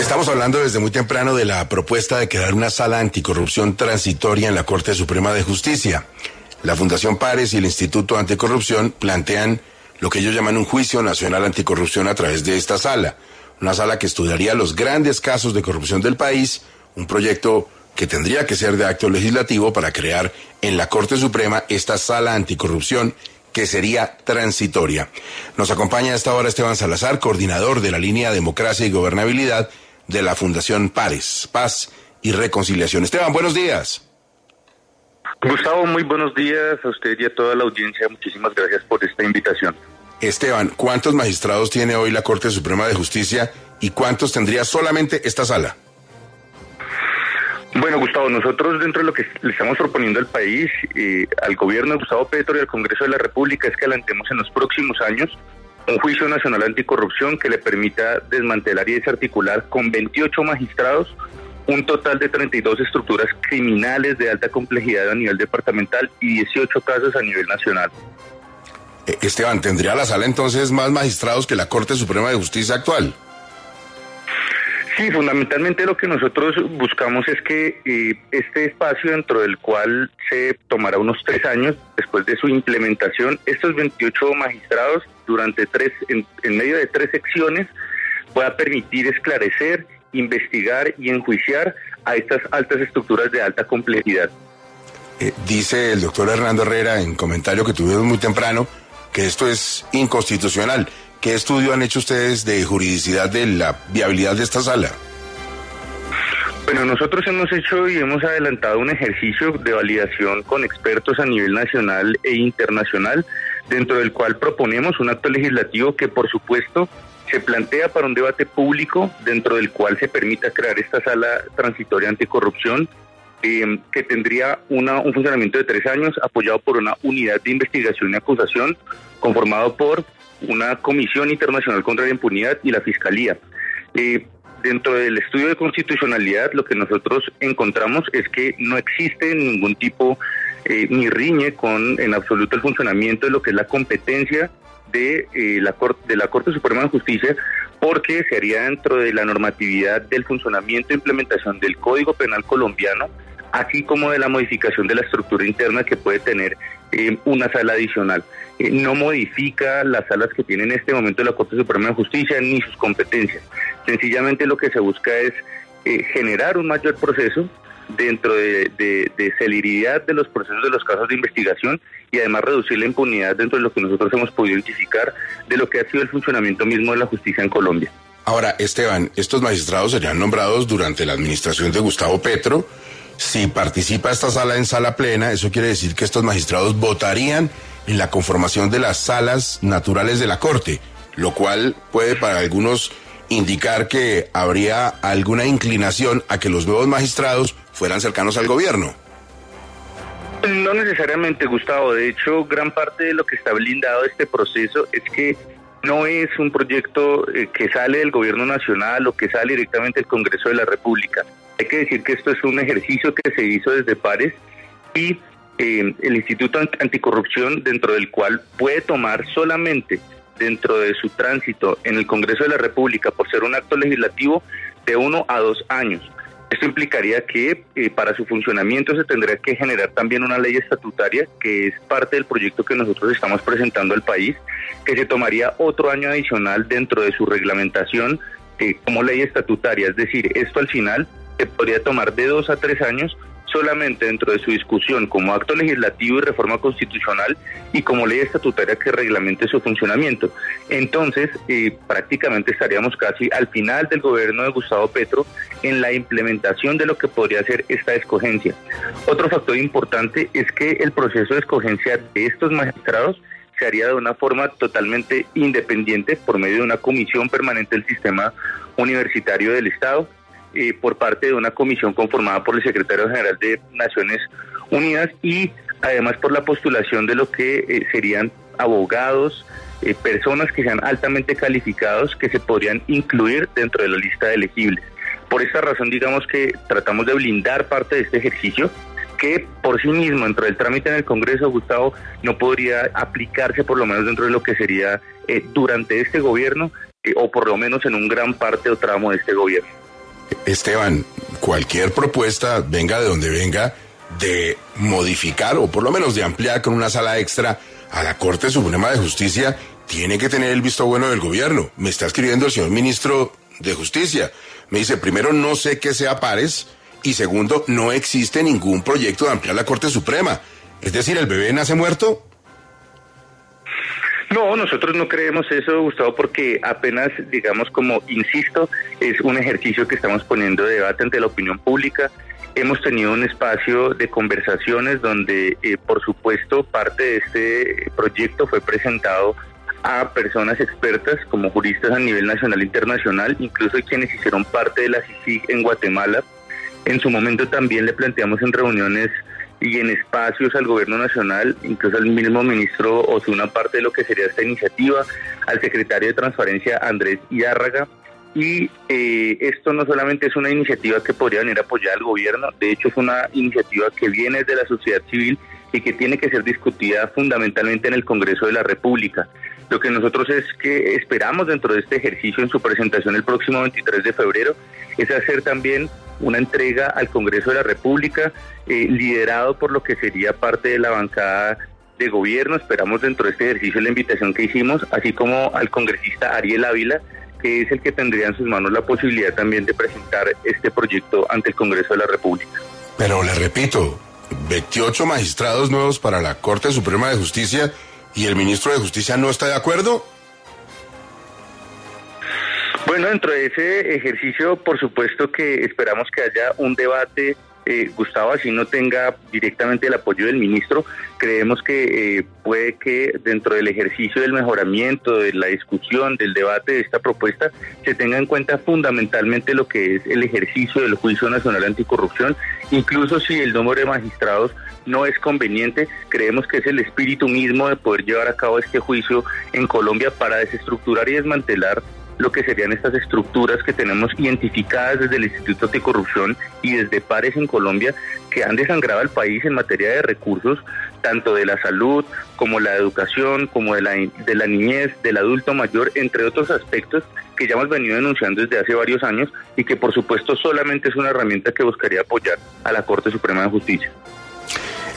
Estamos hablando desde muy temprano de la propuesta de crear una sala anticorrupción transitoria en la Corte Suprema de Justicia. La Fundación Pares y el Instituto Anticorrupción plantean lo que ellos llaman un juicio nacional anticorrupción a través de esta sala una sala que estudiaría los grandes casos de corrupción del país, un proyecto que tendría que ser de acto legislativo para crear en la Corte Suprema esta sala anticorrupción que sería transitoria. Nos acompaña a esta hora Esteban Salazar, coordinador de la línea Democracia y Gobernabilidad de la Fundación Pares, Paz y Reconciliación. Esteban, buenos días. Gustavo, muy buenos días a usted y a toda la audiencia. Muchísimas gracias por esta invitación. Esteban, ¿cuántos magistrados tiene hoy la Corte Suprema de Justicia y cuántos tendría solamente esta sala? Bueno, Gustavo, nosotros dentro de lo que le estamos proponiendo al país, eh, al gobierno de Gustavo Petro y al Congreso de la República es que adelantemos en los próximos años un juicio nacional anticorrupción que le permita desmantelar y desarticular con 28 magistrados un total de 32 estructuras criminales de alta complejidad a nivel departamental y 18 casos a nivel nacional. Eh, Esteban, ¿tendría la sala entonces más magistrados que la Corte Suprema de Justicia actual? Sí, fundamentalmente lo que nosotros buscamos es que eh, este espacio dentro del cual se tomará unos tres años después de su implementación, estos 28 magistrados durante tres, en, medio de tres secciones, pueda permitir esclarecer, investigar y enjuiciar a estas altas estructuras de alta complejidad. Eh, dice el doctor Hernando Herrera en comentario que tuvimos muy temprano que esto es inconstitucional. ¿Qué estudio han hecho ustedes de juridicidad de la viabilidad de esta sala? Bueno, nosotros hemos hecho y hemos adelantado un ejercicio de validación con expertos a nivel nacional e internacional, dentro del cual proponemos un acto legislativo que, por supuesto, se plantea para un debate público, dentro del cual se permita crear esta sala transitoria anticorrupción, eh, que tendría una, un funcionamiento de tres años, apoyado por una unidad de investigación y acusación, conformado por una Comisión Internacional contra la Impunidad y la Fiscalía. Eh, dentro del estudio de constitucionalidad, lo que nosotros encontramos es que no existe ningún tipo eh, ni riñe con en absoluto el funcionamiento de lo que es la competencia de, eh, la Corte, de la Corte Suprema de Justicia, porque se haría dentro de la normatividad del funcionamiento e implementación del Código Penal colombiano, así como de la modificación de la estructura interna que puede tener eh, una sala adicional. Eh, no modifica las salas que tiene en este momento la Corte Suprema de Justicia ni sus competencias. Sencillamente lo que se busca es eh, generar un mayor proceso dentro de, de, celeridad de los procesos de los casos de investigación y además reducir la impunidad dentro de lo que nosotros hemos podido identificar de lo que ha sido el funcionamiento mismo de la justicia en Colombia. Ahora, Esteban, estos magistrados serían nombrados durante la administración de Gustavo Petro si participa esta sala en sala plena, eso quiere decir que estos magistrados votarían en la conformación de las salas naturales de la Corte, lo cual puede para algunos indicar que habría alguna inclinación a que los nuevos magistrados fueran cercanos al gobierno. No necesariamente, Gustavo. De hecho, gran parte de lo que está blindado este proceso es que no es un proyecto eh, que sale del gobierno nacional o que sale directamente del Congreso de la República. Hay que decir que esto es un ejercicio que se hizo desde Pares y eh, el Instituto Anticorrupción, dentro del cual puede tomar solamente dentro de su tránsito en el Congreso de la República por ser un acto legislativo de uno a dos años. Esto implicaría que eh, para su funcionamiento se tendría que generar también una ley estatutaria, que es parte del proyecto que nosotros estamos presentando al país, que se tomaría otro año adicional dentro de su reglamentación eh, como ley estatutaria. Es decir, esto al final se podría tomar de dos a tres años solamente dentro de su discusión como acto legislativo y reforma constitucional y como ley estatutaria que reglamente su funcionamiento. Entonces, eh, prácticamente estaríamos casi al final del gobierno de Gustavo Petro en la implementación de lo que podría ser esta escogencia. Otro factor importante es que el proceso de escogencia de estos magistrados se haría de una forma totalmente independiente por medio de una comisión permanente del sistema universitario del Estado, eh, por parte de una comisión conformada por el secretario general de Naciones Unidas y además por la postulación de lo que eh, serían abogados, eh, personas que sean altamente calificados que se podrían incluir dentro de la lista de elegibles. Por esta razón, digamos que tratamos de blindar parte de este ejercicio que por sí mismo dentro del trámite en el Congreso, Gustavo, no podría aplicarse por lo menos dentro de lo que sería eh, durante este gobierno eh, o por lo menos en un gran parte o tramo de este gobierno. Esteban, cualquier propuesta, venga de donde venga, de modificar o por lo menos de ampliar con una sala extra a la Corte Suprema de Justicia, tiene que tener el visto bueno del gobierno. Me está escribiendo el señor ministro de Justicia. Me dice, primero, no sé qué sea pares y segundo, no existe ningún proyecto de ampliar la Corte Suprema. Es decir, ¿el bebé nace muerto? No, nosotros no creemos eso, Gustavo, porque apenas, digamos, como insisto, es un ejercicio que estamos poniendo de debate ante la opinión pública. Hemos tenido un espacio de conversaciones donde, eh, por supuesto, parte de este proyecto fue presentado a personas expertas como juristas a nivel nacional e internacional, incluso quienes hicieron parte de la CICIG en Guatemala. En su momento también le planteamos en reuniones y en espacios al gobierno nacional, incluso al mismo ministro una parte de lo que sería esta iniciativa, al secretario de Transparencia Andrés Iárraga. Y eh, esto no solamente es una iniciativa que podría venir a apoyar al gobierno, de hecho es una iniciativa que viene de la sociedad civil y que tiene que ser discutida fundamentalmente en el Congreso de la República. Lo que nosotros es que esperamos dentro de este ejercicio en su presentación el próximo 23 de febrero es hacer también una entrega al Congreso de la República eh, liderado por lo que sería parte de la bancada de gobierno. Esperamos dentro de este ejercicio la invitación que hicimos, así como al congresista Ariel Ávila, que es el que tendría en sus manos la posibilidad también de presentar este proyecto ante el Congreso de la República. Pero le repito, 28 magistrados nuevos para la Corte Suprema de Justicia y el ministro de Justicia no está de acuerdo. Bueno, dentro de ese ejercicio, por supuesto que esperamos que haya un debate eh, Gustavo así no tenga directamente el apoyo del ministro, creemos que eh, puede que dentro del ejercicio del mejoramiento, de la discusión, del debate de esta propuesta, se tenga en cuenta fundamentalmente lo que es el ejercicio del Juicio Nacional Anticorrupción, incluso si el número de magistrados no es conveniente, creemos que es el espíritu mismo de poder llevar a cabo este juicio en Colombia para desestructurar y desmantelar lo que serían estas estructuras que tenemos identificadas desde el Instituto Anticorrupción y desde pares en Colombia que han desangrado al país en materia de recursos, tanto de la salud como la educación, como de la, de la niñez, del adulto mayor, entre otros aspectos que ya hemos venido denunciando desde hace varios años y que por supuesto solamente es una herramienta que buscaría apoyar a la Corte Suprema de Justicia.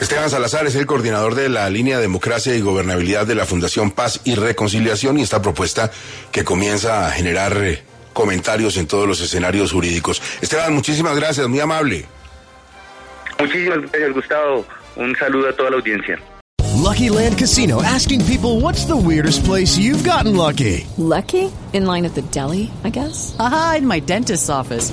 Esteban Salazar es el coordinador de la línea Democracia y Gobernabilidad de la Fundación Paz y Reconciliación y esta propuesta que comienza a generar eh, comentarios en todos los escenarios jurídicos. Esteban, muchísimas gracias, muy amable. Muchísimas gracias, Gustavo. Un saludo a toda la audiencia. Lucky Land Casino asking people what's the weirdest place you've gotten lucky. Lucky? In line at the deli, I guess. Aha, in my dentist's office.